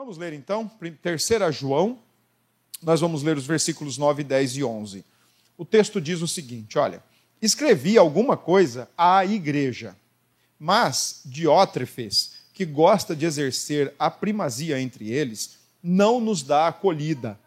Vamos ler então, terceira João, nós vamos ler os versículos 9, 10 e 11. O texto diz o seguinte: olha, escrevi alguma coisa à igreja, mas Diótrefes, que gosta de exercer a primazia entre eles, não nos dá acolhida.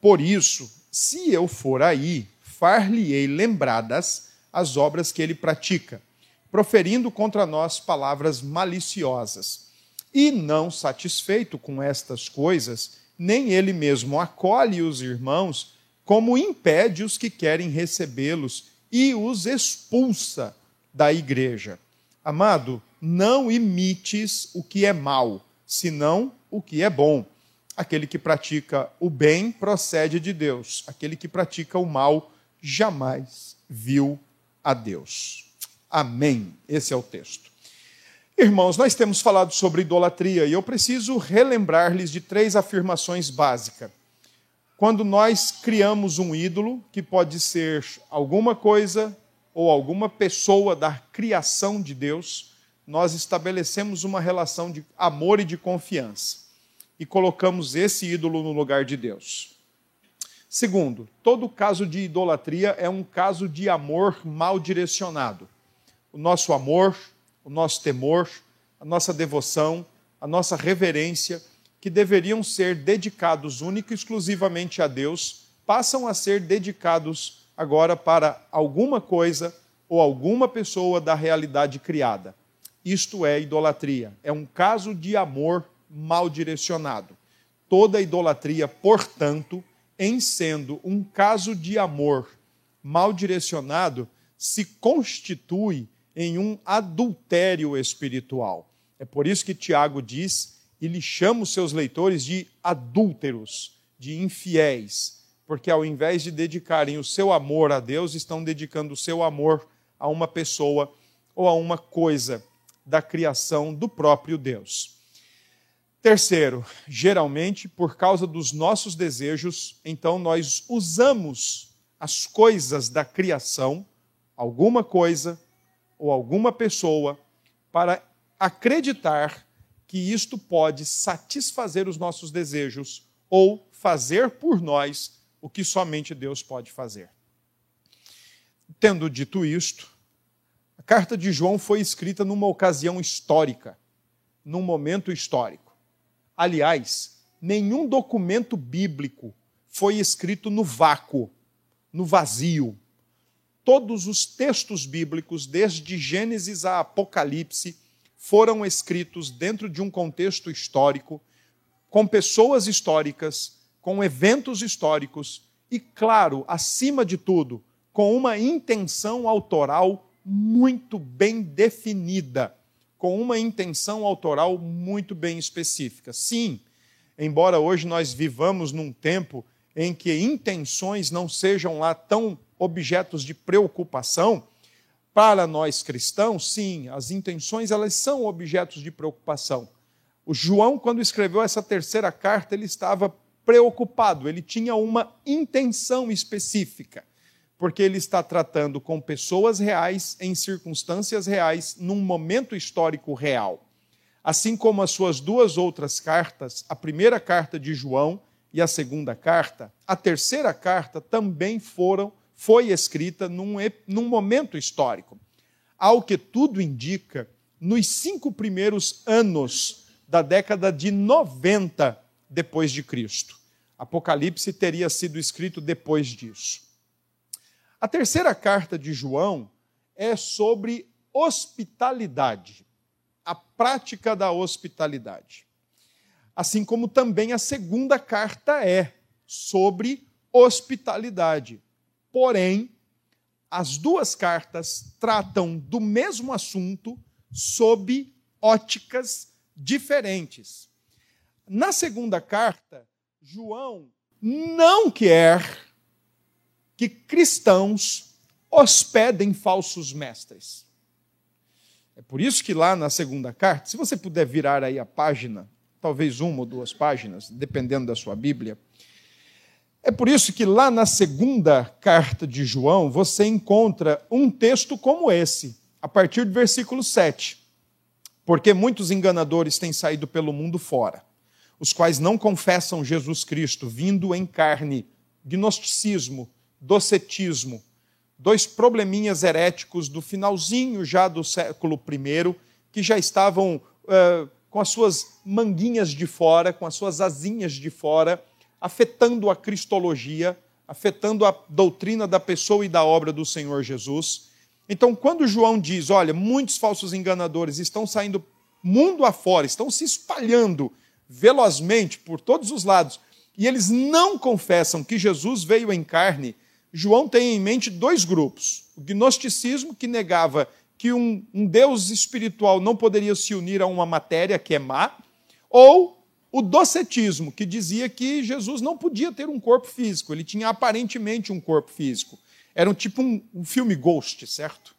Por isso, se eu for aí, far-lhe-ei lembradas as obras que ele pratica, proferindo contra nós palavras maliciosas. E não satisfeito com estas coisas, nem ele mesmo acolhe os irmãos, como impede os que querem recebê-los e os expulsa da igreja. Amado, não imites o que é mal, senão o que é bom. Aquele que pratica o bem procede de Deus, aquele que pratica o mal jamais viu a Deus. Amém. Esse é o texto. Irmãos, nós temos falado sobre idolatria e eu preciso relembrar-lhes de três afirmações básicas. Quando nós criamos um ídolo, que pode ser alguma coisa ou alguma pessoa da criação de Deus, nós estabelecemos uma relação de amor e de confiança e colocamos esse ídolo no lugar de Deus. Segundo, todo caso de idolatria é um caso de amor mal direcionado. O nosso amor, o nosso temor, a nossa devoção, a nossa reverência, que deveriam ser dedicados única e exclusivamente a Deus, passam a ser dedicados agora para alguma coisa ou alguma pessoa da realidade criada. Isto é idolatria. É um caso de amor mal direcionado. Toda idolatria, portanto, em sendo um caso de amor mal direcionado, se constitui em um adultério espiritual. É por isso que Tiago diz, e lhe chama os seus leitores de adúlteros, de infiéis, porque ao invés de dedicarem o seu amor a Deus, estão dedicando o seu amor a uma pessoa ou a uma coisa da criação do próprio Deus. Terceiro, geralmente, por causa dos nossos desejos, então nós usamos as coisas da criação, alguma coisa, ou alguma pessoa para acreditar que isto pode satisfazer os nossos desejos ou fazer por nós o que somente Deus pode fazer. Tendo dito isto, a carta de João foi escrita numa ocasião histórica, num momento histórico. Aliás, nenhum documento bíblico foi escrito no vácuo, no vazio todos os textos bíblicos, desde Gênesis a Apocalipse, foram escritos dentro de um contexto histórico, com pessoas históricas, com eventos históricos e, claro, acima de tudo, com uma intenção autoral muito bem definida, com uma intenção autoral muito bem específica. Sim, embora hoje nós vivamos num tempo em que intenções não sejam lá tão objetos de preocupação, para nós cristãos, sim, as intenções elas são objetos de preocupação. O João, quando escreveu essa terceira carta, ele estava preocupado, ele tinha uma intenção específica, porque ele está tratando com pessoas reais, em circunstâncias reais, num momento histórico real. Assim como as suas duas outras cartas, a primeira carta de João e a segunda carta, a terceira carta também foram foi escrita num, num momento histórico. Ao que tudo indica, nos cinco primeiros anos da década de 90 depois de Cristo. Apocalipse teria sido escrito depois disso. A terceira carta de João é sobre hospitalidade, a prática da hospitalidade. Assim como também a segunda carta é sobre hospitalidade. Porém, as duas cartas tratam do mesmo assunto sob óticas diferentes. Na segunda carta, João não quer que cristãos hospedem falsos mestres. É por isso que lá na segunda carta, se você puder virar aí a página, talvez uma ou duas páginas, dependendo da sua Bíblia, é por isso que lá na segunda carta de João você encontra um texto como esse, a partir do versículo 7. Porque muitos enganadores têm saído pelo mundo fora, os quais não confessam Jesus Cristo vindo em carne, gnosticismo, docetismo, dois probleminhas heréticos do finalzinho já do século I, que já estavam uh, com as suas manguinhas de fora, com as suas asinhas de fora, afetando a cristologia, afetando a doutrina da pessoa e da obra do Senhor Jesus. Então, quando João diz, olha, muitos falsos enganadores estão saindo mundo afora, estão se espalhando velozmente por todos os lados, e eles não confessam que Jesus veio em carne, João tem em mente dois grupos. O gnosticismo, que negava que um, um Deus espiritual não poderia se unir a uma matéria que é má, ou o docetismo, que dizia que Jesus não podia ter um corpo físico, ele tinha aparentemente um corpo físico. Era um tipo um, um filme Ghost, certo?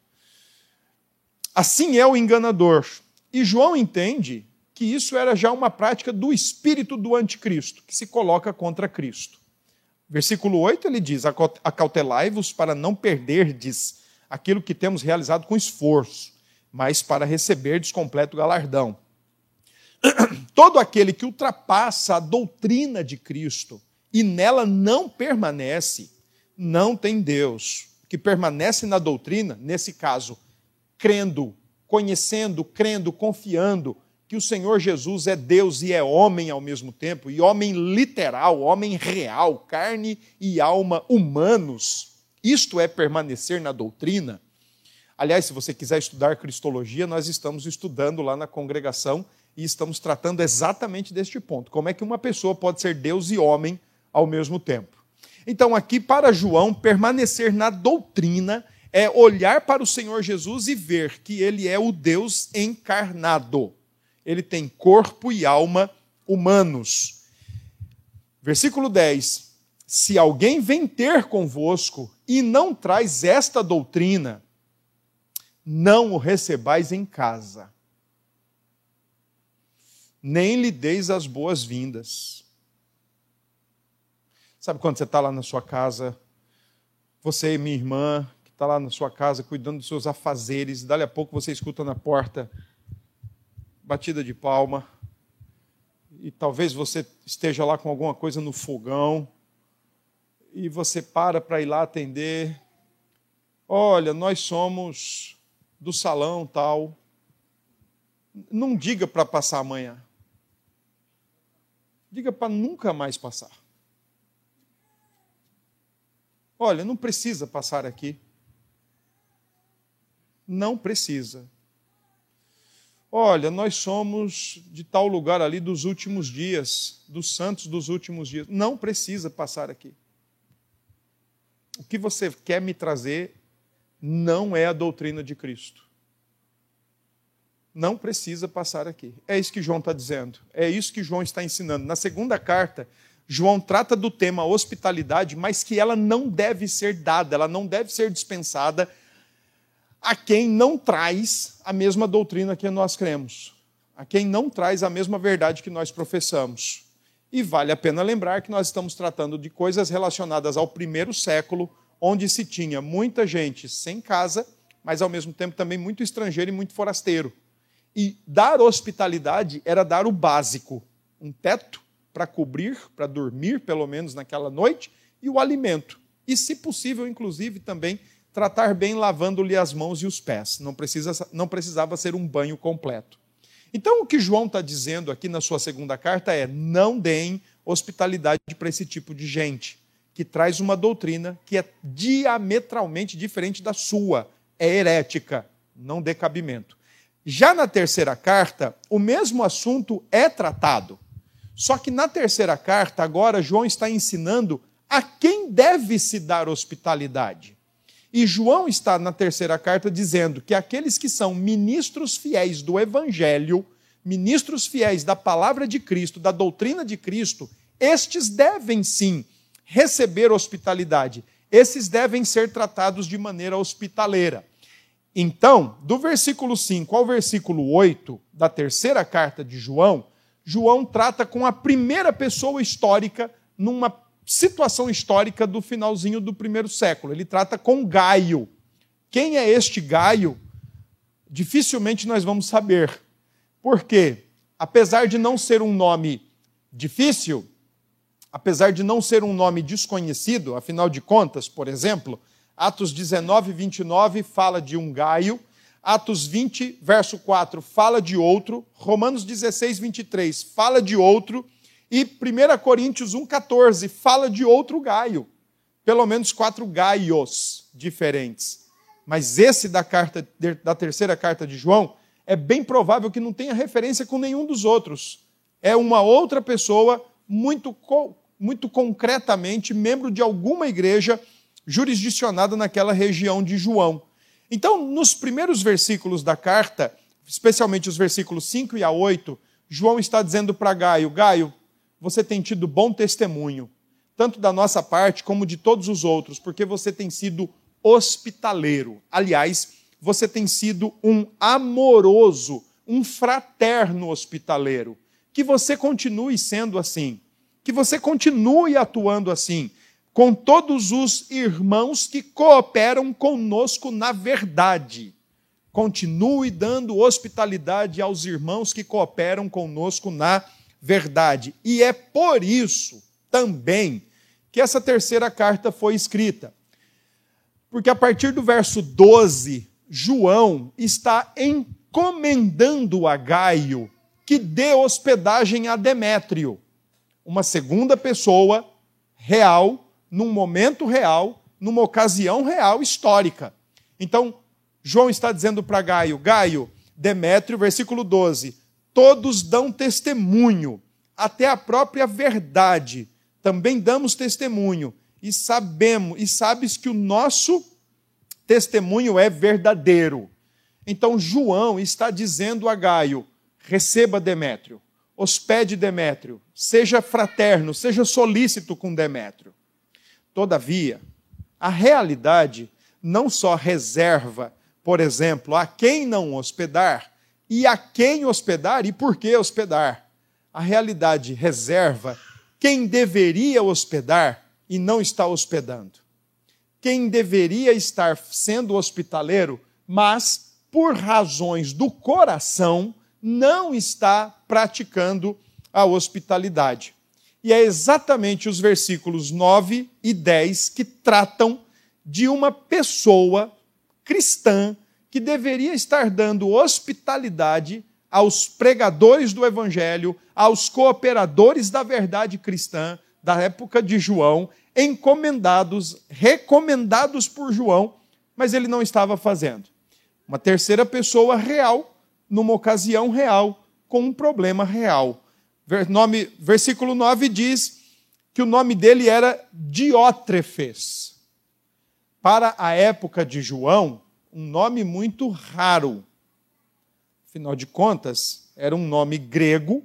Assim é o enganador. E João entende que isso era já uma prática do espírito do anticristo, que se coloca contra Cristo. Versículo 8 ele diz: Acautelai-vos para não perderdes aquilo que temos realizado com esforço, mas para receberdes completo galardão. todo aquele que ultrapassa a doutrina de Cristo e nela não permanece, não tem Deus. Que permanece na doutrina, nesse caso, crendo, conhecendo, crendo, confiando que o Senhor Jesus é Deus e é homem ao mesmo tempo, e homem literal, homem real, carne e alma humanos. Isto é permanecer na doutrina. Aliás, se você quiser estudar cristologia, nós estamos estudando lá na congregação e estamos tratando exatamente deste ponto. Como é que uma pessoa pode ser Deus e homem ao mesmo tempo? Então, aqui para João, permanecer na doutrina é olhar para o Senhor Jesus e ver que ele é o Deus encarnado. Ele tem corpo e alma humanos. Versículo 10: Se alguém vem ter convosco e não traz esta doutrina, não o recebais em casa nem lhe deis as boas-vindas. Sabe quando você está lá na sua casa, você e minha irmã, que está lá na sua casa cuidando dos seus afazeres, e dali a pouco você escuta na porta batida de palma, e talvez você esteja lá com alguma coisa no fogão, e você para para ir lá atender. Olha, nós somos do salão tal. Não diga para passar amanhã. Diga para nunca mais passar. Olha, não precisa passar aqui. Não precisa. Olha, nós somos de tal lugar ali dos últimos dias, dos santos dos últimos dias. Não precisa passar aqui. O que você quer me trazer não é a doutrina de Cristo não precisa passar aqui. É isso que João está dizendo. É isso que João está ensinando. Na segunda carta, João trata do tema hospitalidade, mas que ela não deve ser dada, ela não deve ser dispensada a quem não traz a mesma doutrina que nós cremos, a quem não traz a mesma verdade que nós professamos. E vale a pena lembrar que nós estamos tratando de coisas relacionadas ao primeiro século, onde se tinha muita gente sem casa, mas ao mesmo tempo também muito estrangeiro e muito forasteiro. E dar hospitalidade era dar o básico: um teto para cobrir, para dormir, pelo menos naquela noite, e o alimento. E, se possível, inclusive, também tratar bem lavando-lhe as mãos e os pés. Não, precisa, não precisava ser um banho completo. Então, o que João está dizendo aqui na sua segunda carta é: não deem hospitalidade para esse tipo de gente, que traz uma doutrina que é diametralmente diferente da sua, é herética, não dê cabimento. Já na terceira carta, o mesmo assunto é tratado. Só que na terceira carta, agora, João está ensinando a quem deve se dar hospitalidade. E João está na terceira carta dizendo que aqueles que são ministros fiéis do Evangelho, ministros fiéis da palavra de Cristo, da doutrina de Cristo, estes devem sim receber hospitalidade. Esses devem ser tratados de maneira hospitaleira. Então, do versículo 5 ao versículo 8 da terceira carta de João, João trata com a primeira pessoa histórica numa situação histórica do finalzinho do primeiro século. Ele trata com Gaio. Quem é este Gaio? Dificilmente nós vamos saber. Porque, apesar de não ser um nome difícil, apesar de não ser um nome desconhecido, afinal de contas, por exemplo, Atos 19, 29 fala de um Gaio, Atos 20, verso 4 fala de outro, Romanos 16, 23 fala de outro, e 1 Coríntios 1, 14 fala de outro Gaio. Pelo menos quatro Gaios diferentes. Mas esse da, carta, da terceira carta de João é bem provável que não tenha referência com nenhum dos outros. É uma outra pessoa, muito, muito concretamente, membro de alguma igreja jurisdicionada naquela região de João. Então, nos primeiros versículos da carta, especialmente os versículos 5 e a 8, João está dizendo para Gaio: Gaio, você tem tido bom testemunho, tanto da nossa parte como de todos os outros, porque você tem sido hospitaleiro. Aliás, você tem sido um amoroso, um fraterno hospitaleiro. Que você continue sendo assim. Que você continue atuando assim, com todos os irmãos que cooperam conosco na verdade. Continue dando hospitalidade aos irmãos que cooperam conosco na verdade. E é por isso também que essa terceira carta foi escrita. Porque a partir do verso 12, João está encomendando a Gaio que dê hospedagem a Demétrio, uma segunda pessoa real, num momento real, numa ocasião real histórica. Então, João está dizendo para Gaio: Gaio, Demétrio, versículo 12: todos dão testemunho, até a própria verdade. Também damos testemunho e sabemos e sabes que o nosso testemunho é verdadeiro. Então João está dizendo a Gaio: receba Demétrio, hospede Demétrio, seja fraterno, seja solícito com Demétrio. Todavia, a realidade não só reserva, por exemplo, a quem não hospedar e a quem hospedar e por que hospedar. A realidade reserva quem deveria hospedar e não está hospedando quem deveria estar sendo hospitaleiro, mas por razões do coração não está praticando a hospitalidade. E é exatamente os versículos 9 e 10 que tratam de uma pessoa cristã que deveria estar dando hospitalidade aos pregadores do evangelho, aos cooperadores da verdade cristã da época de João encomendados, recomendados por João, mas ele não estava fazendo. Uma terceira pessoa real, numa ocasião real, com um problema real. Nome, versículo 9 diz que o nome dele era Diótrefes. Para a época de João, um nome muito raro. Afinal de contas, era um nome grego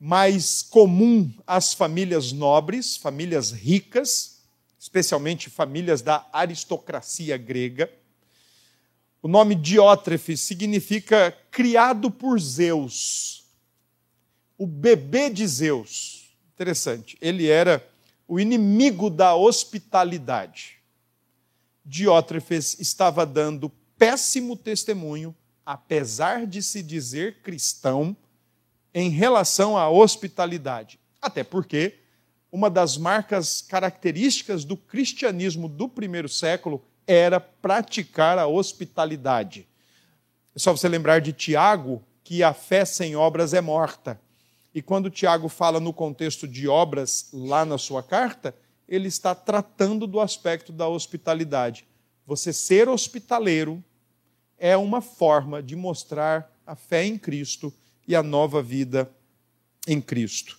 mais comum às famílias nobres, famílias ricas, especialmente famílias da aristocracia grega. O nome Diótrefes significa criado por Zeus, o bebê de Zeus. Interessante, ele era o inimigo da hospitalidade. Diótrefes estava dando péssimo testemunho, apesar de se dizer cristão, em relação à hospitalidade. Até porque uma das marcas características do cristianismo do primeiro século era praticar a hospitalidade. É só você lembrar de Tiago, que a fé sem obras é morta. E quando Tiago fala no contexto de obras lá na sua carta, ele está tratando do aspecto da hospitalidade. Você ser hospitaleiro é uma forma de mostrar a fé em Cristo e a nova vida em Cristo.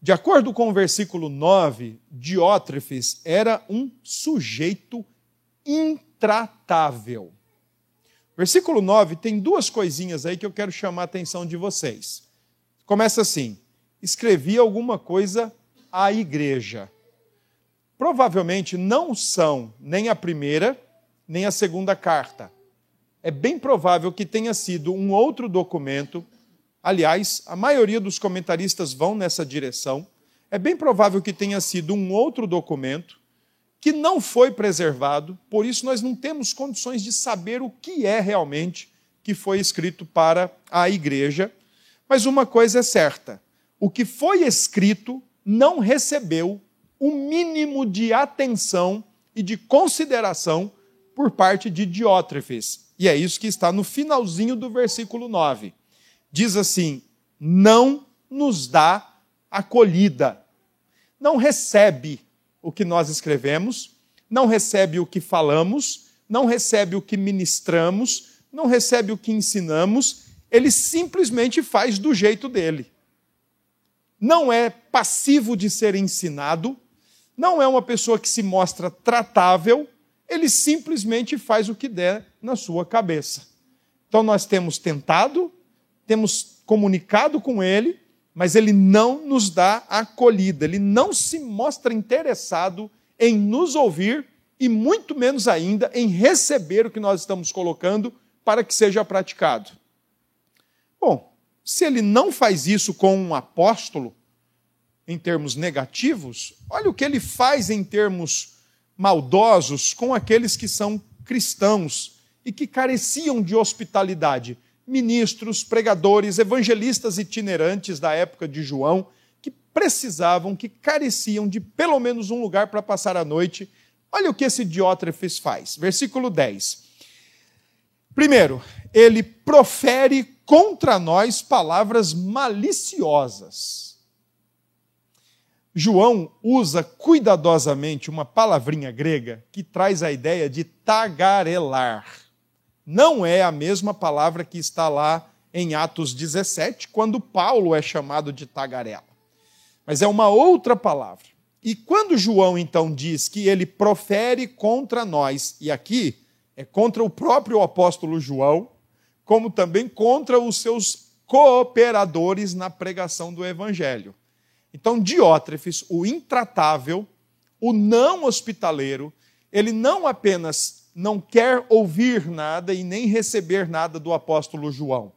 De acordo com o versículo 9, Diótrefes era um sujeito intratável. Versículo 9 tem duas coisinhas aí que eu quero chamar a atenção de vocês. Começa assim: escrevi alguma coisa à igreja. Provavelmente não são nem a primeira, nem a segunda carta. É bem provável que tenha sido um outro documento Aliás, a maioria dos comentaristas vão nessa direção. É bem provável que tenha sido um outro documento que não foi preservado, por isso nós não temos condições de saber o que é realmente que foi escrito para a igreja. Mas uma coisa é certa: o que foi escrito não recebeu o mínimo de atenção e de consideração por parte de Diótrefes. E é isso que está no finalzinho do versículo 9. Diz assim: não nos dá acolhida, não recebe o que nós escrevemos, não recebe o que falamos, não recebe o que ministramos, não recebe o que ensinamos, ele simplesmente faz do jeito dele. Não é passivo de ser ensinado, não é uma pessoa que se mostra tratável, ele simplesmente faz o que der na sua cabeça. Então nós temos tentado, temos comunicado com ele, mas ele não nos dá acolhida, ele não se mostra interessado em nos ouvir e muito menos ainda em receber o que nós estamos colocando para que seja praticado. Se ele não faz isso com um apóstolo, em termos negativos, olha o que ele faz em termos maldosos com aqueles que são cristãos e que careciam de hospitalidade. Ministros, pregadores, evangelistas itinerantes da época de João, que precisavam, que careciam de pelo menos um lugar para passar a noite. Olha o que esse Diótrefes faz. Versículo 10. Primeiro, ele profere contra nós palavras maliciosas. João usa cuidadosamente uma palavrinha grega que traz a ideia de tagarelar. Não é a mesma palavra que está lá em Atos 17, quando Paulo é chamado de tagarela. Mas é uma outra palavra. E quando João então diz que ele profere contra nós, e aqui é contra o próprio apóstolo João, como também contra os seus cooperadores na pregação do evangelho. Então, Diótrefes, o intratável, o não hospitaleiro, ele não apenas não quer ouvir nada e nem receber nada do apóstolo João,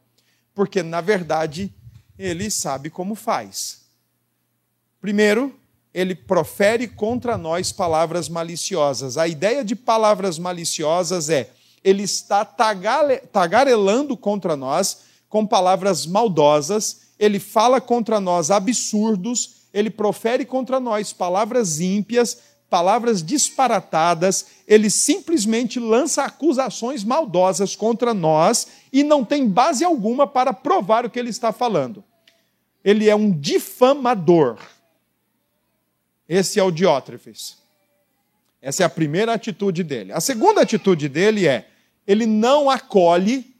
porque, na verdade, ele sabe como faz. Primeiro, ele profere contra nós palavras maliciosas. A ideia de palavras maliciosas é ele está tagarelando contra nós com palavras maldosas ele fala contra nós absurdos, ele profere contra nós palavras ímpias, palavras disparatadas, ele simplesmente lança acusações maldosas contra nós e não tem base alguma para provar o que ele está falando. Ele é um difamador. Esse é o Diótrefes. Essa é a primeira atitude dele. A segunda atitude dele é: ele não acolhe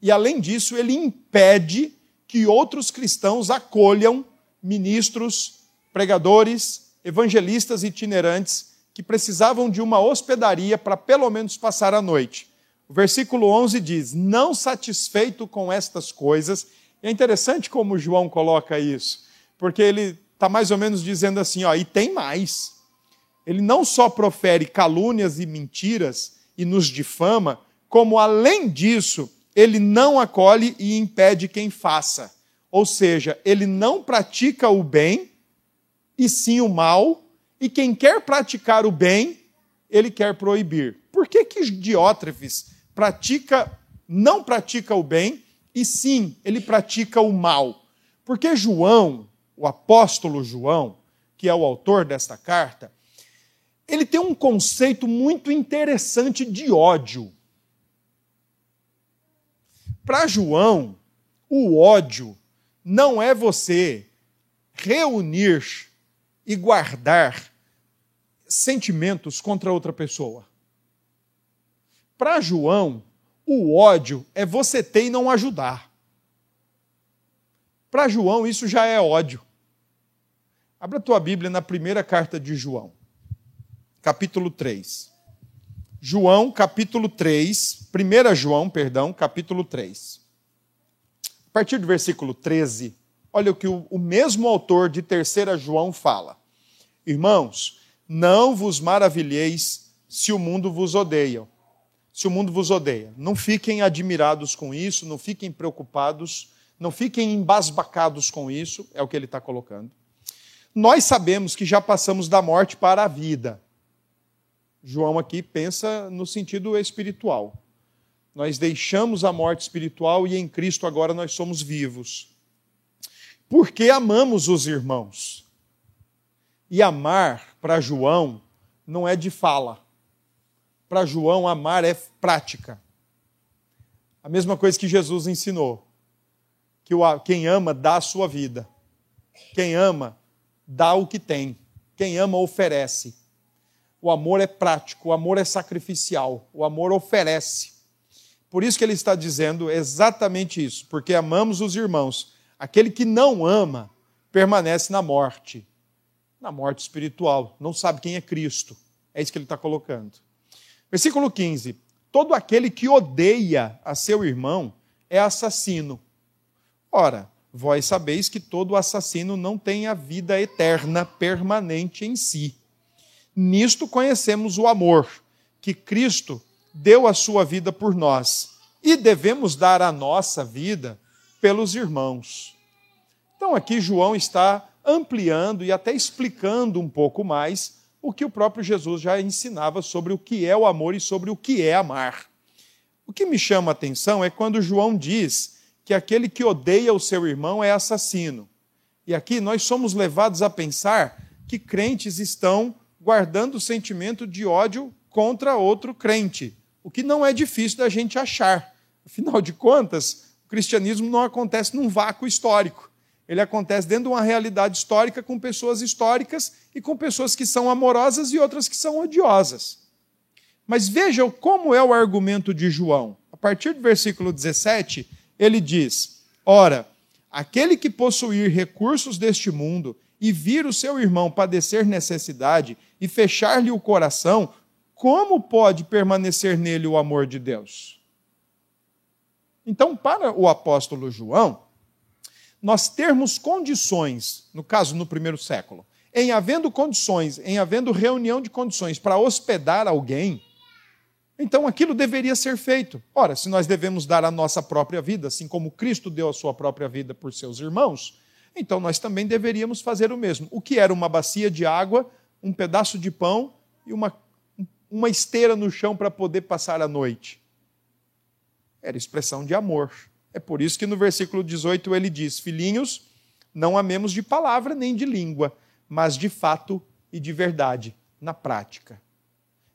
e, além disso, ele impede que outros cristãos acolham ministros, pregadores, evangelistas itinerantes que precisavam de uma hospedaria para pelo menos passar a noite. O versículo 11 diz: Não satisfeito com estas coisas. E é interessante como João coloca isso, porque ele está mais ou menos dizendo assim: ó, e tem mais. Ele não só profere calúnias e mentiras e nos difama, como além disso, ele não acolhe e impede quem faça. Ou seja, ele não pratica o bem, e sim o mal, e quem quer praticar o bem, ele quer proibir. Por que que Diótrefes pratica, não pratica o bem, e sim, ele pratica o mal? Porque João, o apóstolo João, que é o autor desta carta, ele tem um conceito muito interessante de ódio. Para João, o ódio não é você reunir e guardar sentimentos contra outra pessoa. Para João, o ódio é você ter e não ajudar. Para João, isso já é ódio. Abra a tua Bíblia na primeira carta de João, capítulo 3. João, capítulo 3, 1 João, perdão, capítulo 3. A partir do versículo 13, olha o que o, o mesmo autor de 3 João fala. Irmãos, não vos maravilheis se o mundo vos odeia. Se o mundo vos odeia. Não fiquem admirados com isso, não fiquem preocupados, não fiquem embasbacados com isso, é o que ele está colocando. Nós sabemos que já passamos da morte para a vida. João aqui pensa no sentido espiritual. Nós deixamos a morte espiritual e em Cristo agora nós somos vivos. porque amamos os irmãos. E amar, para João, não é de fala. Para João, amar é prática. A mesma coisa que Jesus ensinou: que quem ama dá a sua vida. Quem ama dá o que tem. Quem ama oferece. O amor é prático, o amor é sacrificial, o amor oferece. Por isso que ele está dizendo exatamente isso, porque amamos os irmãos. Aquele que não ama permanece na morte, na morte espiritual, não sabe quem é Cristo. É isso que ele está colocando. Versículo 15: Todo aquele que odeia a seu irmão é assassino. Ora, vós sabeis que todo assassino não tem a vida eterna permanente em si. Nisto conhecemos o amor, que Cristo deu a sua vida por nós, e devemos dar a nossa vida pelos irmãos. Então aqui João está ampliando e até explicando um pouco mais o que o próprio Jesus já ensinava sobre o que é o amor e sobre o que é amar. O que me chama a atenção é quando João diz que aquele que odeia o seu irmão é assassino. E aqui nós somos levados a pensar que crentes estão guardando o sentimento de ódio contra outro crente, o que não é difícil da gente achar. Afinal de contas, o cristianismo não acontece num vácuo histórico. Ele acontece dentro de uma realidade histórica com pessoas históricas e com pessoas que são amorosas e outras que são odiosas. Mas vejam como é o argumento de João. A partir do versículo 17, ele diz: Ora, aquele que possuir recursos deste mundo e vir o seu irmão padecer necessidade e fechar-lhe o coração, como pode permanecer nele o amor de Deus? Então, para o apóstolo João, nós termos condições, no caso no primeiro século, em havendo condições, em havendo reunião de condições para hospedar alguém, então aquilo deveria ser feito. Ora, se nós devemos dar a nossa própria vida, assim como Cristo deu a sua própria vida por seus irmãos, então nós também deveríamos fazer o mesmo. O que era uma bacia de água, um pedaço de pão e uma, uma esteira no chão para poder passar a noite? Era expressão de amor. É por isso que no versículo 18 ele diz: Filhinhos, não amemos de palavra nem de língua, mas de fato e de verdade, na prática.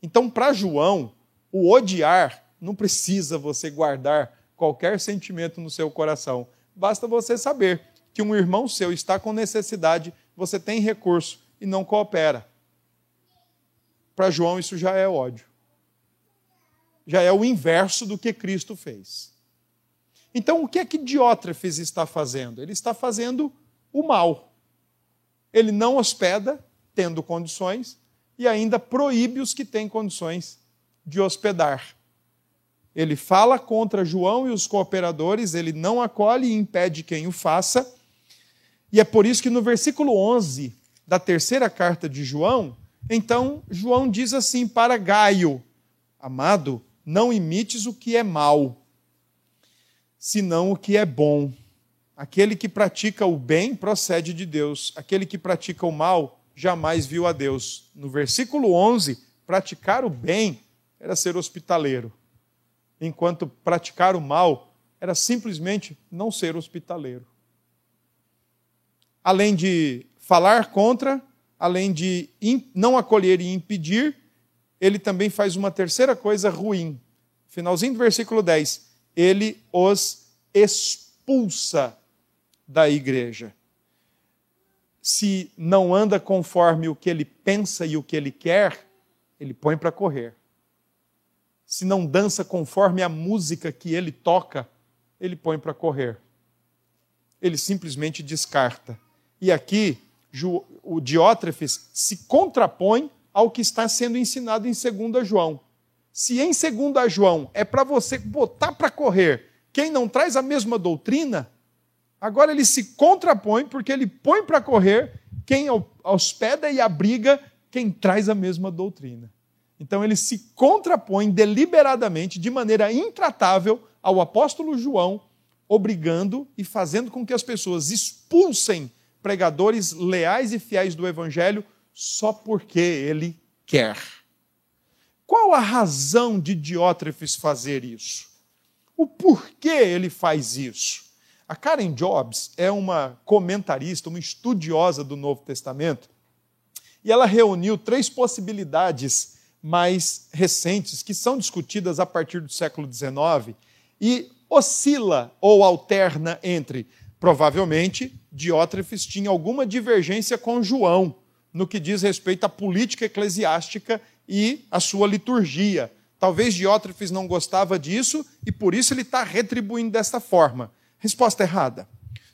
Então, para João, o odiar não precisa você guardar qualquer sentimento no seu coração. Basta você saber que um irmão seu está com necessidade, você tem recurso e não coopera. Para João, isso já é ódio. Já é o inverso do que Cristo fez. Então, o que é que Diótrefes está fazendo? Ele está fazendo o mal. Ele não hospeda, tendo condições, e ainda proíbe os que têm condições de hospedar. Ele fala contra João e os cooperadores, ele não acolhe e impede quem o faça. E é por isso que no versículo 11 da terceira carta de João, então João diz assim para Gaio: Amado, não imites o que é mal, senão o que é bom. Aquele que pratica o bem procede de Deus, aquele que pratica o mal jamais viu a Deus. No versículo 11, praticar o bem era ser hospitaleiro, enquanto praticar o mal era simplesmente não ser hospitaleiro. Além de falar contra, além de não acolher e impedir, ele também faz uma terceira coisa ruim. Finalzinho do versículo 10 ele os expulsa da igreja. Se não anda conforme o que ele pensa e o que ele quer, ele põe para correr. Se não dança conforme a música que ele toca, ele põe para correr. Ele simplesmente descarta. E aqui, o Diótrefes se contrapõe ao que está sendo ensinado em 2 João. Se em 2 João é para você botar para correr quem não traz a mesma doutrina, agora ele se contrapõe porque ele põe para correr quem hospeda e abriga quem traz a mesma doutrina. Então ele se contrapõe deliberadamente, de maneira intratável, ao apóstolo João, obrigando e fazendo com que as pessoas expulsem pregadores leais e fiéis do evangelho só porque ele quer. Qual a razão de Diótrefes fazer isso? O porquê ele faz isso? A Karen Jobs é uma comentarista, uma estudiosa do Novo Testamento, e ela reuniu três possibilidades mais recentes que são discutidas a partir do século XIX e oscila ou alterna entre, provavelmente, Diótrefes tinha alguma divergência com João no que diz respeito à política eclesiástica e à sua liturgia. Talvez Diótrefes não gostava disso e por isso ele está retribuindo desta forma. Resposta errada.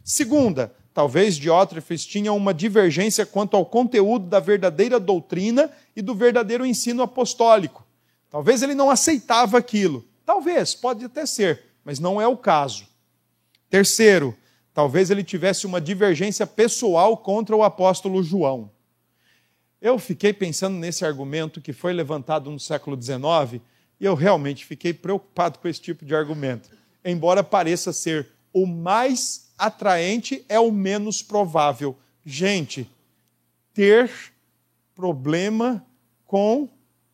Segunda, talvez Diótrefes tinha uma divergência quanto ao conteúdo da verdadeira doutrina e do verdadeiro ensino apostólico. Talvez ele não aceitava aquilo. Talvez, pode até ser, mas não é o caso. Terceiro, talvez ele tivesse uma divergência pessoal contra o apóstolo João. Eu fiquei pensando nesse argumento que foi levantado no século XIX e eu realmente fiquei preocupado com esse tipo de argumento. Embora pareça ser o mais atraente, é o menos provável. Gente, ter problema com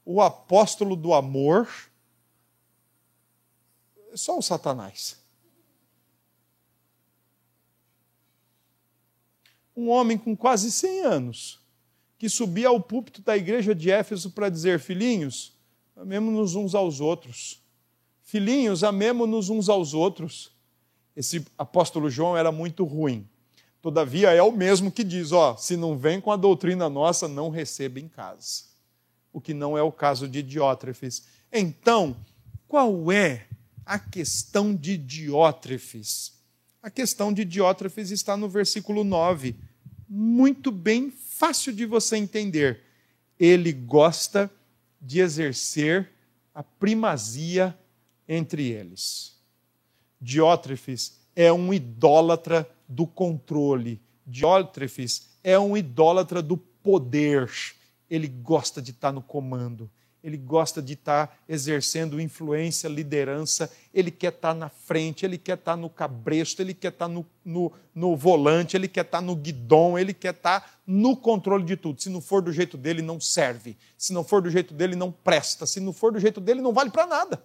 o apóstolo do amor é só o Satanás. Um homem com quase 100 anos que subia ao púlpito da igreja de Éfeso para dizer: Filhinhos, amemos-nos uns aos outros. Filhinhos, amemos-nos uns aos outros. Esse apóstolo João era muito ruim. Todavia, é o mesmo que diz: ó, se não vem com a doutrina nossa, não receba em casa. O que não é o caso de Diótrefes. Então, qual é a questão de Diótrefes? A questão de Diótrefes está no versículo 9. Muito bem, fácil de você entender. Ele gosta de exercer a primazia entre eles. Diótrefes é um idólatra do controle. Diótrefes é um idólatra do poder. Ele gosta de estar no comando ele gosta de estar exercendo influência, liderança, ele quer estar na frente, ele quer estar no cabresto, ele quer estar no, no, no, volante, ele quer estar no guidão, ele quer estar no controle de tudo. Se não for do jeito dele, não serve. Se não for do jeito dele, não presta. Se não for do jeito dele, não vale para nada.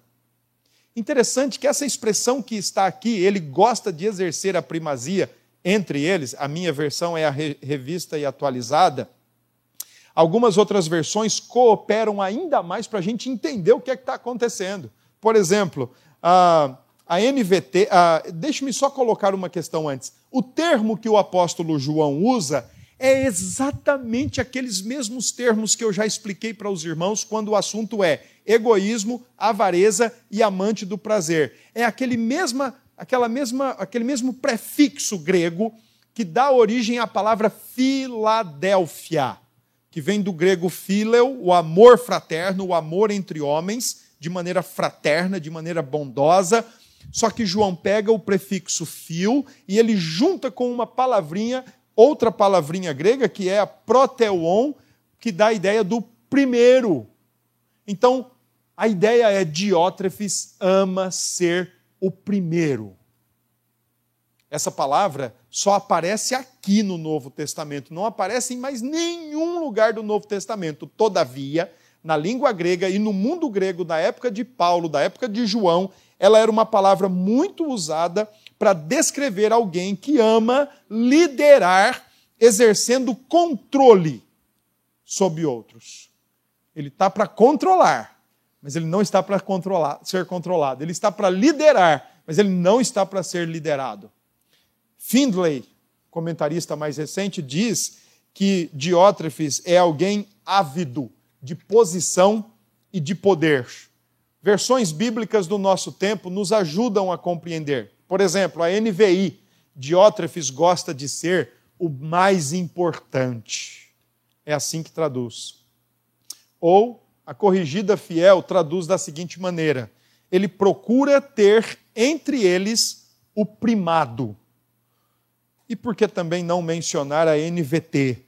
Interessante que essa expressão que está aqui, ele gosta de exercer a primazia entre eles, a minha versão é a revista e atualizada Algumas outras versões cooperam ainda mais para a gente entender o que é que está acontecendo. Por exemplo, a, a NVT, deixe-me só colocar uma questão antes. O termo que o apóstolo João usa é exatamente aqueles mesmos termos que eu já expliquei para os irmãos quando o assunto é egoísmo, avareza e amante do prazer. É aquele, mesma, aquela mesma, aquele mesmo prefixo grego que dá origem à palavra Filadélfia que vem do grego phileu, o amor fraterno, o amor entre homens, de maneira fraterna, de maneira bondosa. Só que João pega o prefixo fio e ele junta com uma palavrinha, outra palavrinha grega, que é a proteuon, que dá a ideia do primeiro. Então, a ideia é Diótrefes ama ser o primeiro. Essa palavra só aparece aqui no Novo Testamento, não aparece em mais nenhum lugar do Novo Testamento. Todavia, na língua grega e no mundo grego da época de Paulo, da época de João, ela era uma palavra muito usada para descrever alguém que ama liderar, exercendo controle sobre outros. Ele está para controlar, mas ele não está para controlar, ser controlado. Ele está para liderar, mas ele não está para ser liderado. Findlay, comentarista mais recente, diz que Diótrefes é alguém ávido de posição e de poder. Versões bíblicas do nosso tempo nos ajudam a compreender. Por exemplo, a NVI, Diótrefes gosta de ser o mais importante. É assim que traduz. Ou a corrigida fiel traduz da seguinte maneira: ele procura ter entre eles o primado. E por que também não mencionar a NVT?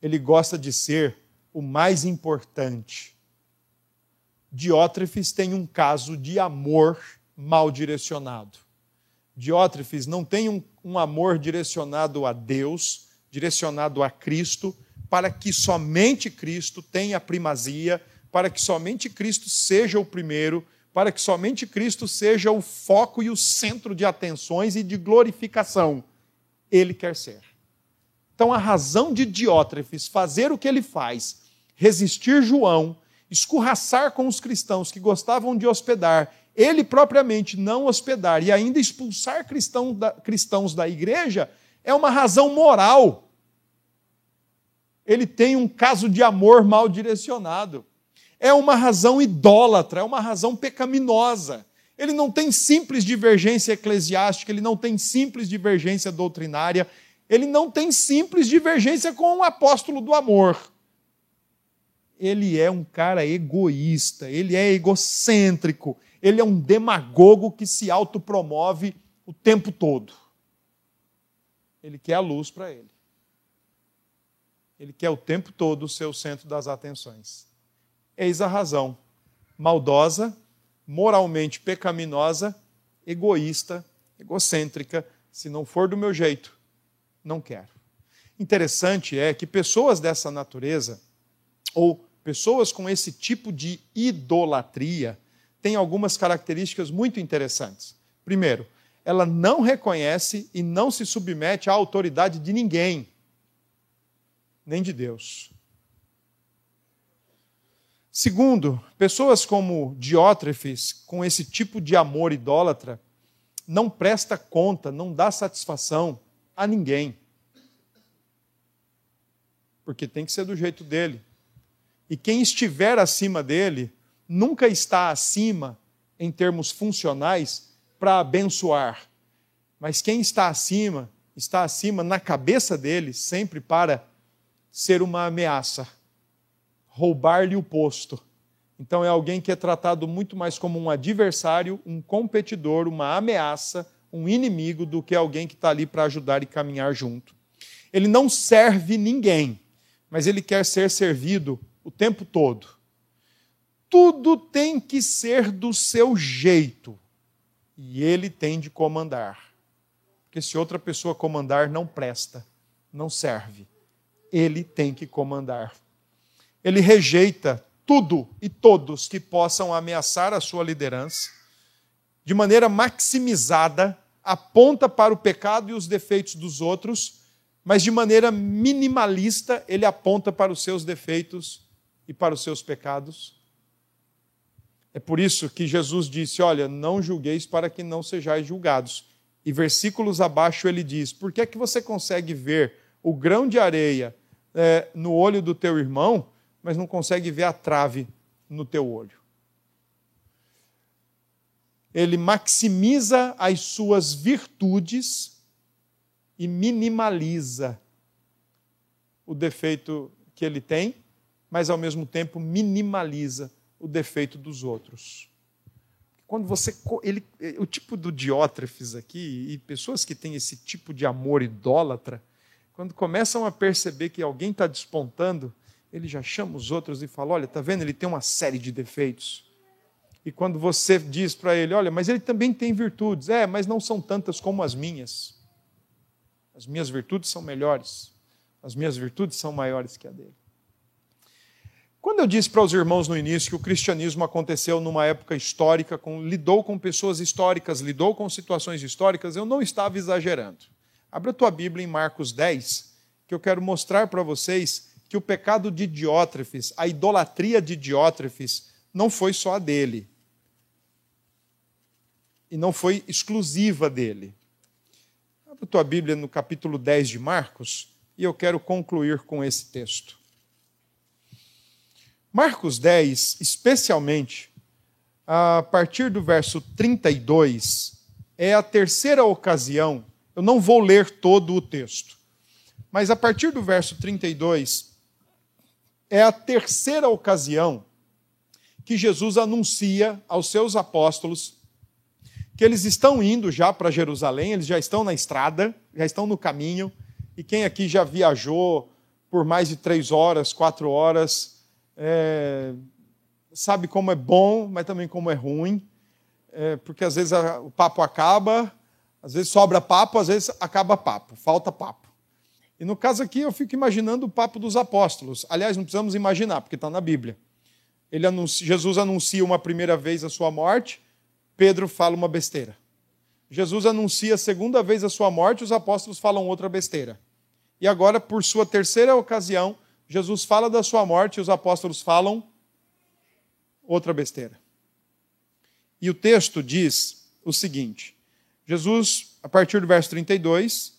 Ele gosta de ser o mais importante. Diótrefes tem um caso de amor mal direcionado. Diótrefes não tem um, um amor direcionado a Deus, direcionado a Cristo, para que somente Cristo tenha primazia, para que somente Cristo seja o primeiro, para que somente Cristo seja o foco e o centro de atenções e de glorificação. Ele quer ser. Então, a razão de Diótrefes fazer o que ele faz, resistir João, escorraçar com os cristãos que gostavam de hospedar, ele propriamente não hospedar e ainda expulsar cristão da, cristãos da igreja, é uma razão moral. Ele tem um caso de amor mal direcionado é uma razão idólatra, é uma razão pecaminosa. Ele não tem simples divergência eclesiástica, ele não tem simples divergência doutrinária, ele não tem simples divergência com o apóstolo do amor. Ele é um cara egoísta, ele é egocêntrico, ele é um demagogo que se autopromove o tempo todo. Ele quer a luz para ele. Ele quer o tempo todo o centro das atenções. Eis a razão. Maldosa, moralmente pecaminosa, egoísta, egocêntrica. Se não for do meu jeito, não quero. Interessante é que pessoas dessa natureza, ou pessoas com esse tipo de idolatria, têm algumas características muito interessantes. Primeiro, ela não reconhece e não se submete à autoridade de ninguém, nem de Deus. Segundo, pessoas como Diótrefes, com esse tipo de amor idólatra, não presta conta, não dá satisfação a ninguém. Porque tem que ser do jeito dele. E quem estiver acima dele, nunca está acima, em termos funcionais, para abençoar. Mas quem está acima, está acima na cabeça dele, sempre para ser uma ameaça roubar-lhe o posto. Então é alguém que é tratado muito mais como um adversário, um competidor, uma ameaça, um inimigo, do que alguém que está ali para ajudar e caminhar junto. Ele não serve ninguém, mas ele quer ser servido o tempo todo. Tudo tem que ser do seu jeito e ele tem de comandar. Porque se outra pessoa comandar, não presta, não serve. Ele tem que comandar ele rejeita tudo e todos que possam ameaçar a sua liderança, de maneira maximizada, aponta para o pecado e os defeitos dos outros, mas de maneira minimalista, ele aponta para os seus defeitos e para os seus pecados. É por isso que Jesus disse: Olha, não julgueis para que não sejais julgados. E versículos abaixo ele diz: Por que é que você consegue ver o grão de areia é, no olho do teu irmão, mas não consegue ver a trave no teu olho. Ele maximiza as suas virtudes e minimaliza o defeito que ele tem, mas ao mesmo tempo minimaliza o defeito dos outros. Quando você. Ele, o tipo do Diótrefes aqui, e pessoas que têm esse tipo de amor idólatra, quando começam a perceber que alguém está despontando, ele já chama os outros e fala: Olha, está vendo? Ele tem uma série de defeitos. E quando você diz para ele: Olha, mas ele também tem virtudes. É, mas não são tantas como as minhas. As minhas virtudes são melhores. As minhas virtudes são maiores que a dele. Quando eu disse para os irmãos no início que o cristianismo aconteceu numa época histórica, com, lidou com pessoas históricas, lidou com situações históricas, eu não estava exagerando. Abra a tua Bíblia em Marcos 10, que eu quero mostrar para vocês que o pecado de Diótrefes, a idolatria de Diótrefes, não foi só a dele. E não foi exclusiva dele. Abra a tua Bíblia no capítulo 10 de Marcos e eu quero concluir com esse texto. Marcos 10, especialmente, a partir do verso 32, é a terceira ocasião, eu não vou ler todo o texto, mas a partir do verso 32, é a terceira ocasião que Jesus anuncia aos seus apóstolos que eles estão indo já para Jerusalém, eles já estão na estrada, já estão no caminho. E quem aqui já viajou por mais de três horas, quatro horas, é, sabe como é bom, mas também como é ruim, é, porque às vezes a, o papo acaba, às vezes sobra papo, às vezes acaba papo, falta papo. E no caso aqui eu fico imaginando o papo dos apóstolos. Aliás, não precisamos imaginar, porque está na Bíblia. Ele anuncia, Jesus anuncia uma primeira vez a sua morte, Pedro fala uma besteira. Jesus anuncia a segunda vez a sua morte, os apóstolos falam outra besteira. E agora, por sua terceira ocasião, Jesus fala da sua morte e os apóstolos falam outra besteira. E o texto diz o seguinte: Jesus, a partir do verso 32,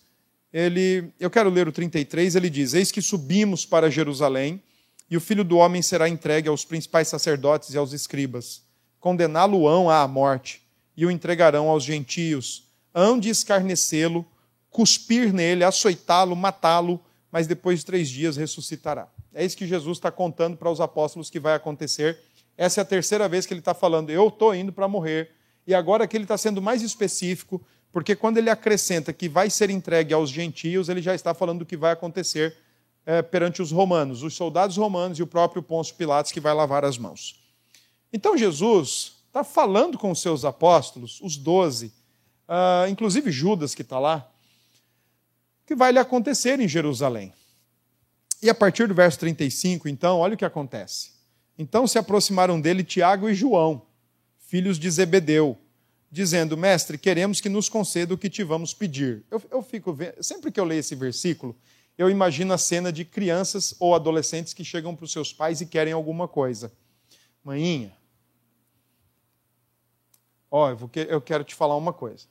ele, eu quero ler o 33, ele diz: Eis que subimos para Jerusalém, e o filho do homem será entregue aos principais sacerdotes e aos escribas. Condená-lo-ão à morte, e o entregarão aos gentios. Hão de escarnecê-lo, cuspir nele, açoitá-lo, matá-lo, mas depois de três dias ressuscitará. É isso que Jesus está contando para os apóstolos que vai acontecer. Essa é a terceira vez que ele está falando, eu estou indo para morrer. E agora que ele está sendo mais específico, porque quando ele acrescenta que vai ser entregue aos gentios, ele já está falando do que vai acontecer é, perante os romanos, os soldados romanos e o próprio Pôncio Pilatos que vai lavar as mãos. Então Jesus está falando com os seus apóstolos, os doze, uh, inclusive Judas que está lá, que vai lhe acontecer em Jerusalém. E a partir do verso 35, então, olha o que acontece. Então se aproximaram dele Tiago e João, filhos de Zebedeu, dizendo: Mestre, queremos que nos conceda o que te vamos pedir. Eu, eu fico vendo, sempre que eu leio esse versículo, eu imagino a cena de crianças ou adolescentes que chegam para os seus pais e querem alguma coisa. Maninha, ó, eu, eu quero te falar uma coisa.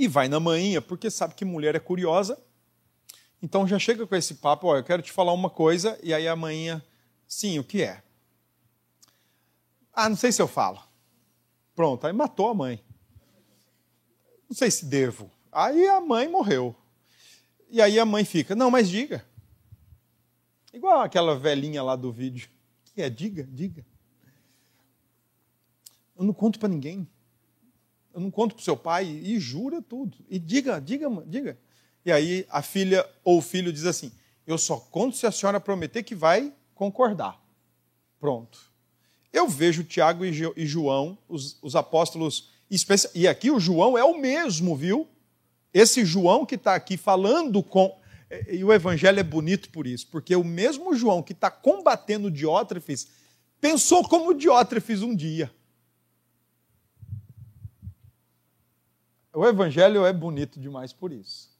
E vai na maninha, porque sabe que mulher é curiosa. Então já chega com esse papo, ó, eu quero te falar uma coisa, e aí a maninha, sim, o que é? Ah, não sei se eu falo. Pronto, aí matou a mãe. Não sei se devo. Aí a mãe morreu. E aí a mãe fica, não, mas diga. Igual aquela velhinha lá do vídeo. Que é, diga, diga. Eu não conto para ninguém. Eu não conto para o seu pai e jura tudo. E diga, diga, diga. E aí a filha ou o filho diz assim: Eu só conto se a senhora prometer que vai concordar. Pronto. Eu vejo Tiago e João, os, os apóstolos, e aqui o João é o mesmo, viu? Esse João que está aqui falando com. E o evangelho é bonito por isso, porque o mesmo João que está combatendo Diótrefes pensou como Diótrefes um dia. O evangelho é bonito demais por isso.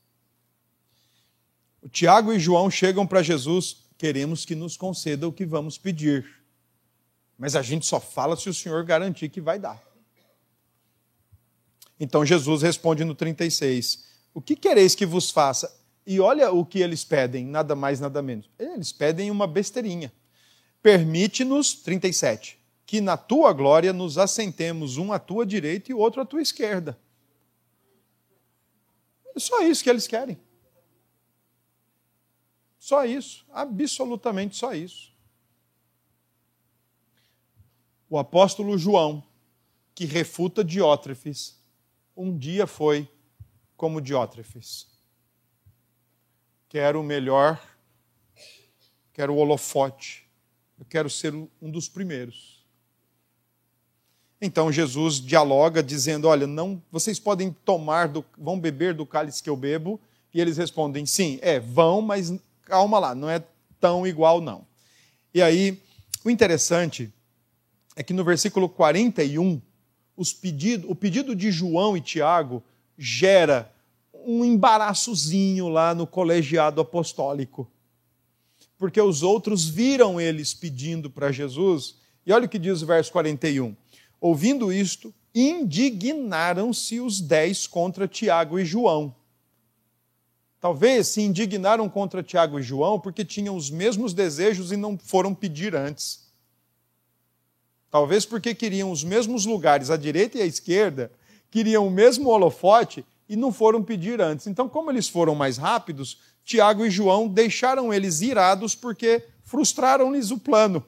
O Tiago e João chegam para Jesus, queremos que nos conceda o que vamos pedir. Mas a gente só fala se o Senhor garantir que vai dar. Então Jesus responde no 36: O que quereis que vos faça? E olha o que eles pedem, nada mais, nada menos. Eles pedem uma besteirinha. Permite-nos, 37, que na tua glória nos assentemos um à tua direita e outro à tua esquerda. É só isso que eles querem. Só isso, absolutamente só isso. O apóstolo João, que refuta Diótrefes, um dia foi como Diótrefes. Quero o melhor, quero o holofote, eu quero ser um dos primeiros. Então Jesus dialoga dizendo: Olha, não, vocês podem tomar, do, vão beber do cálice que eu bebo. E eles respondem: Sim, é, vão, mas calma lá, não é tão igual não. E aí, o interessante é que no versículo 41, os pedido, o pedido de João e Tiago gera um embaraçozinho lá no colegiado apostólico. Porque os outros viram eles pedindo para Jesus, e olha o que diz o verso 41. Ouvindo isto, indignaram-se os dez contra Tiago e João. Talvez se indignaram contra Tiago e João porque tinham os mesmos desejos e não foram pedir antes. Talvez porque queriam os mesmos lugares, à direita e à esquerda, queriam o mesmo holofote e não foram pedir antes. Então, como eles foram mais rápidos, Tiago e João deixaram eles irados porque frustraram-lhes o plano.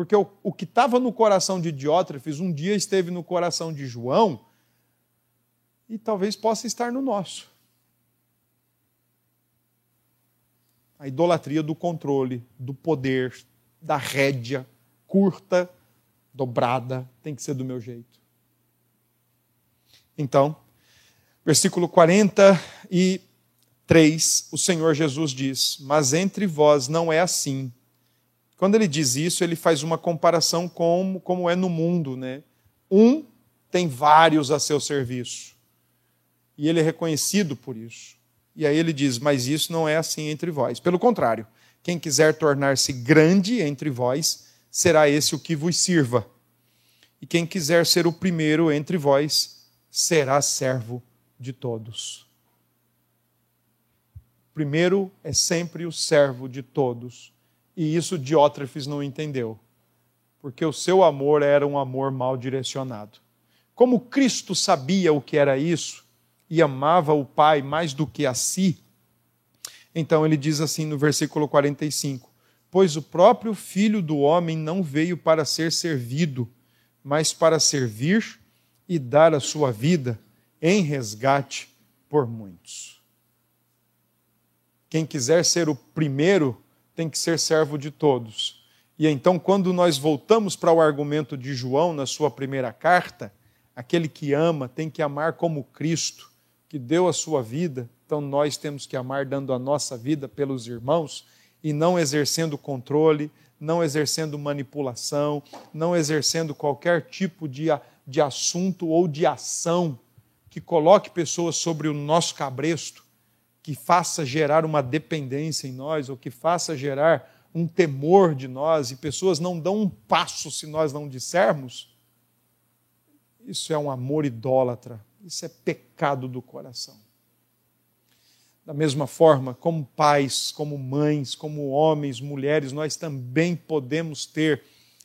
Porque o, o que estava no coração de Diótrefes um dia esteve no coração de João e talvez possa estar no nosso. A idolatria do controle, do poder, da rédea, curta, dobrada, tem que ser do meu jeito. Então, versículo 43, 3, o Senhor Jesus diz: Mas entre vós não é assim. Quando ele diz isso, ele faz uma comparação com como é no mundo. Né? Um tem vários a seu serviço. E ele é reconhecido por isso. E aí ele diz: Mas isso não é assim entre vós. Pelo contrário, quem quiser tornar-se grande entre vós, será esse o que vos sirva. E quem quiser ser o primeiro entre vós, será servo de todos. Primeiro é sempre o servo de todos. E isso Diótrefes não entendeu, porque o seu amor era um amor mal direcionado. Como Cristo sabia o que era isso e amava o Pai mais do que a si, então ele diz assim no versículo 45: Pois o próprio Filho do homem não veio para ser servido, mas para servir e dar a sua vida em resgate por muitos. Quem quiser ser o primeiro tem que ser servo de todos. E então, quando nós voltamos para o argumento de João na sua primeira carta, aquele que ama tem que amar como Cristo, que deu a sua vida, então nós temos que amar dando a nossa vida pelos irmãos e não exercendo controle, não exercendo manipulação, não exercendo qualquer tipo de, de assunto ou de ação que coloque pessoas sobre o nosso cabresto, que faça gerar uma dependência em nós, ou que faça gerar um temor de nós, e pessoas não dão um passo se nós não dissermos, isso é um amor idólatra, isso é pecado do coração. Da mesma forma, como pais, como mães, como homens, mulheres, nós também podemos ter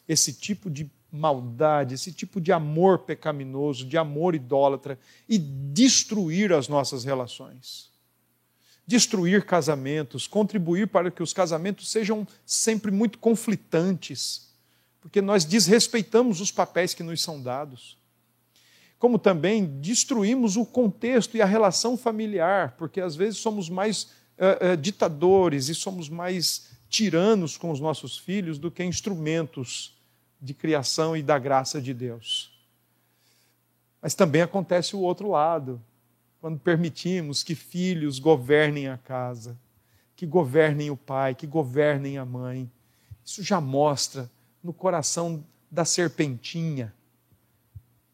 esse tipo de maldade, esse tipo de amor pecaminoso, de amor idólatra e destruir as nossas relações. Destruir casamentos, contribuir para que os casamentos sejam sempre muito conflitantes, porque nós desrespeitamos os papéis que nos são dados. Como também destruímos o contexto e a relação familiar, porque às vezes somos mais uh, uh, ditadores e somos mais tiranos com os nossos filhos do que instrumentos de criação e da graça de Deus. Mas também acontece o outro lado, quando permitimos que filhos governem a casa, que governem o pai, que governem a mãe. Isso já mostra no coração da serpentinha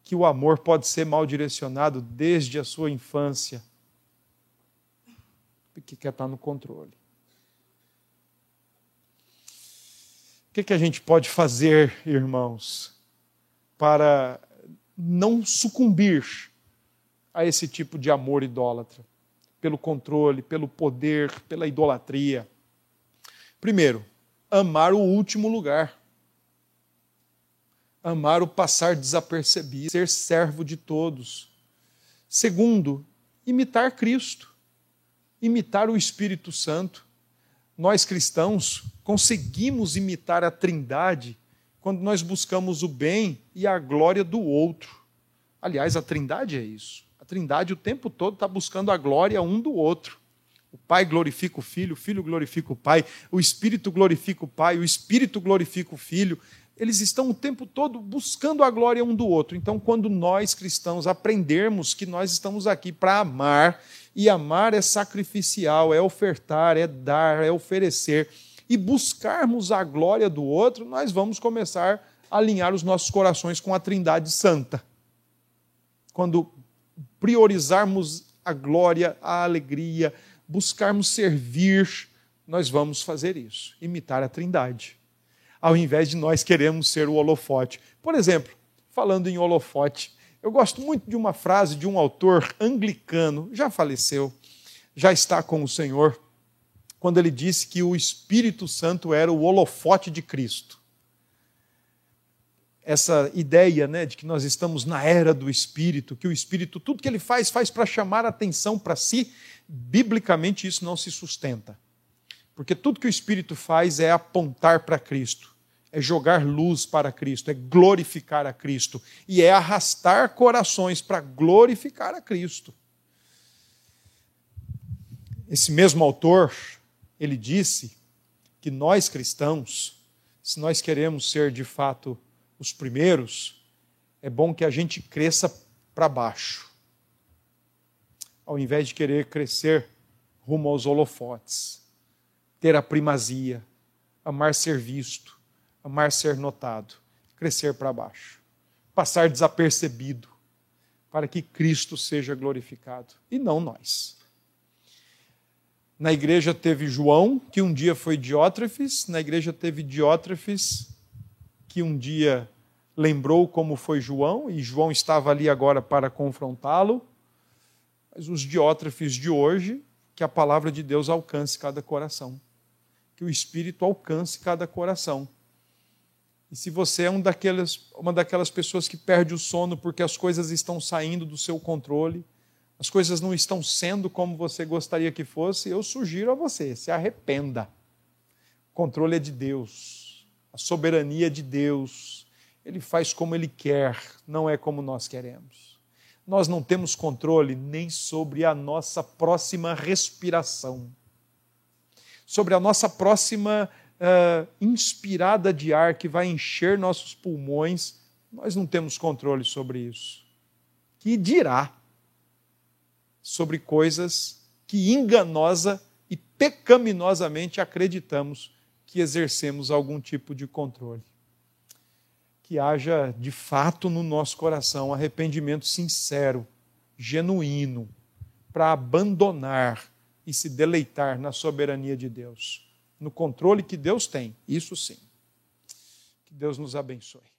que o amor pode ser mal direcionado desde a sua infância, porque quer estar no controle. O que, que a gente pode fazer, irmãos, para não sucumbir a esse tipo de amor idólatra? Pelo controle, pelo poder, pela idolatria. Primeiro, amar o último lugar. Amar o passar desapercebido, ser servo de todos. Segundo, imitar Cristo, imitar o Espírito Santo nós cristãos conseguimos imitar a Trindade quando nós buscamos o bem e a glória do outro. Aliás, a Trindade é isso. Trindade o tempo todo está buscando a glória um do outro. O Pai glorifica o Filho, o Filho glorifica o Pai, o Espírito glorifica o Pai, o Espírito glorifica o Filho. Eles estão o tempo todo buscando a glória um do outro. Então, quando nós cristãos aprendermos que nós estamos aqui para amar e amar é sacrificial, é ofertar, é dar, é oferecer. E buscarmos a glória do outro, nós vamos começar a alinhar os nossos corações com a Trindade Santa. Quando priorizarmos a glória, a alegria, buscarmos servir, nós vamos fazer isso, imitar a Trindade, ao invés de nós queremos ser o holofote. Por exemplo, falando em holofote, eu gosto muito de uma frase de um autor anglicano, já faleceu, já está com o Senhor, quando ele disse que o Espírito Santo era o holofote de Cristo. Essa ideia né, de que nós estamos na era do Espírito, que o Espírito, tudo que ele faz, faz para chamar atenção para si, biblicamente isso não se sustenta. Porque tudo que o Espírito faz é apontar para Cristo é jogar luz para Cristo, é glorificar a Cristo e é arrastar corações para glorificar a Cristo. Esse mesmo autor, ele disse que nós cristãos, se nós queremos ser de fato os primeiros, é bom que a gente cresça para baixo, ao invés de querer crescer rumo aos holofotes, ter a primazia, amar ser visto, amar ser notado, crescer para baixo, passar desapercebido, para que Cristo seja glorificado e não nós. Na igreja teve João, que um dia foi Diótrefes, na igreja teve Diótrefes, que um dia lembrou como foi João, e João estava ali agora para confrontá-lo. Mas os Diótrefes de hoje, que a palavra de Deus alcance cada coração, que o Espírito alcance cada coração. E se você é um daquelas, uma daquelas pessoas que perde o sono porque as coisas estão saindo do seu controle, as coisas não estão sendo como você gostaria que fosse, eu sugiro a você, se arrependa. O controle é de Deus, a soberania de Deus. Ele faz como ele quer, não é como nós queremos. Nós não temos controle nem sobre a nossa próxima respiração, sobre a nossa próxima uh, inspirada de ar que vai encher nossos pulmões, nós não temos controle sobre isso. Que dirá sobre coisas que enganosa e pecaminosamente acreditamos que exercemos algum tipo de controle. Que haja de fato no nosso coração arrependimento sincero, genuíno, para abandonar e se deleitar na soberania de Deus no controle que Deus tem. Isso sim. Que Deus nos abençoe.